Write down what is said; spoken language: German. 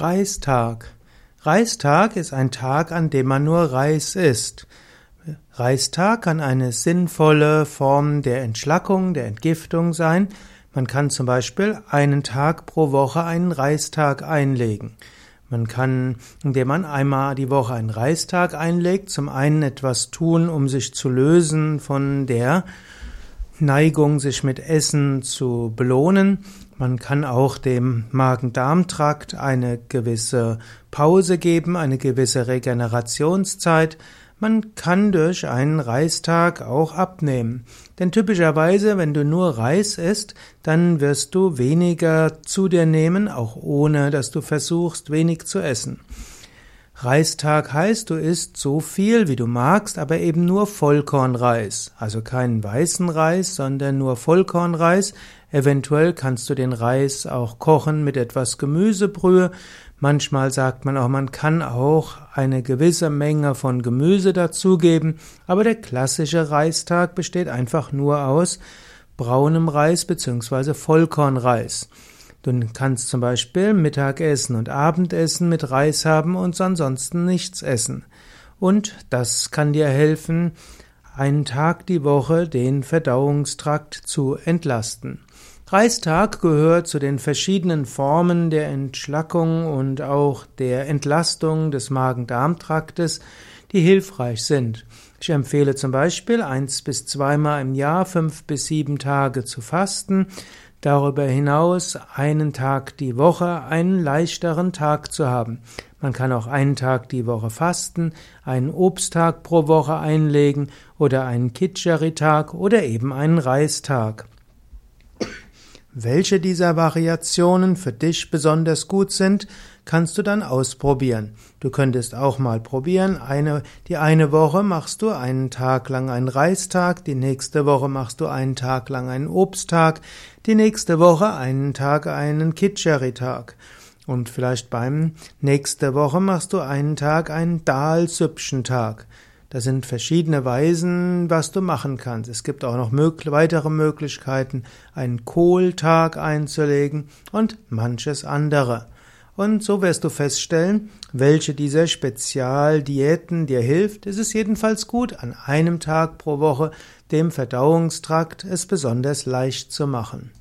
Reistag. Reistag ist ein Tag, an dem man nur Reis isst. Reistag kann eine sinnvolle Form der Entschlackung, der Entgiftung sein. Man kann zum Beispiel einen Tag pro Woche einen Reistag einlegen. Man kann, indem man einmal die Woche einen Reistag einlegt, zum einen etwas tun, um sich zu lösen von der Neigung, sich mit Essen zu belohnen. Man kann auch dem Magen-Darm-Trakt eine gewisse Pause geben, eine gewisse Regenerationszeit. Man kann durch einen Reistag auch abnehmen. Denn typischerweise, wenn du nur Reis isst, dann wirst du weniger zu dir nehmen, auch ohne dass du versuchst, wenig zu essen. Reistag heißt, du isst so viel, wie du magst, aber eben nur Vollkornreis. Also keinen weißen Reis, sondern nur Vollkornreis. Eventuell kannst du den Reis auch kochen mit etwas Gemüsebrühe. Manchmal sagt man auch, man kann auch eine gewisse Menge von Gemüse dazugeben. Aber der klassische Reistag besteht einfach nur aus braunem Reis bzw. Vollkornreis. Du kannst zum Beispiel Mittagessen und Abendessen mit Reis haben und ansonsten nichts essen. Und das kann dir helfen, einen Tag die Woche den Verdauungstrakt zu entlasten. Reistag gehört zu den verschiedenen Formen der Entschlackung und auch der Entlastung des Magen-Darm-Traktes, die hilfreich sind. Ich empfehle zum Beispiel eins bis zweimal im Jahr fünf bis sieben Tage zu fasten. Darüber hinaus einen Tag die Woche einen leichteren Tag zu haben. Man kann auch einen Tag die Woche fasten, einen Obsttag pro Woche einlegen oder einen Kitscheri-Tag oder eben einen Reistag. Welche dieser Variationen für dich besonders gut sind, kannst du dann ausprobieren. Du könntest auch mal probieren, eine, die eine Woche machst du einen Tag lang einen Reistag, die nächste Woche machst du einen Tag lang einen Obsttag, die nächste Woche einen Tag einen Kitscheri-Tag. Und vielleicht beim nächste Woche machst du einen Tag einen Dahl-Süppchen-Tag. Das sind verschiedene Weisen, was du machen kannst. Es gibt auch noch weitere Möglichkeiten, einen Kohltag einzulegen und manches andere. Und so wirst du feststellen, welche dieser Spezialdiäten dir hilft. Es ist jedenfalls gut, an einem Tag pro Woche dem Verdauungstrakt es besonders leicht zu machen.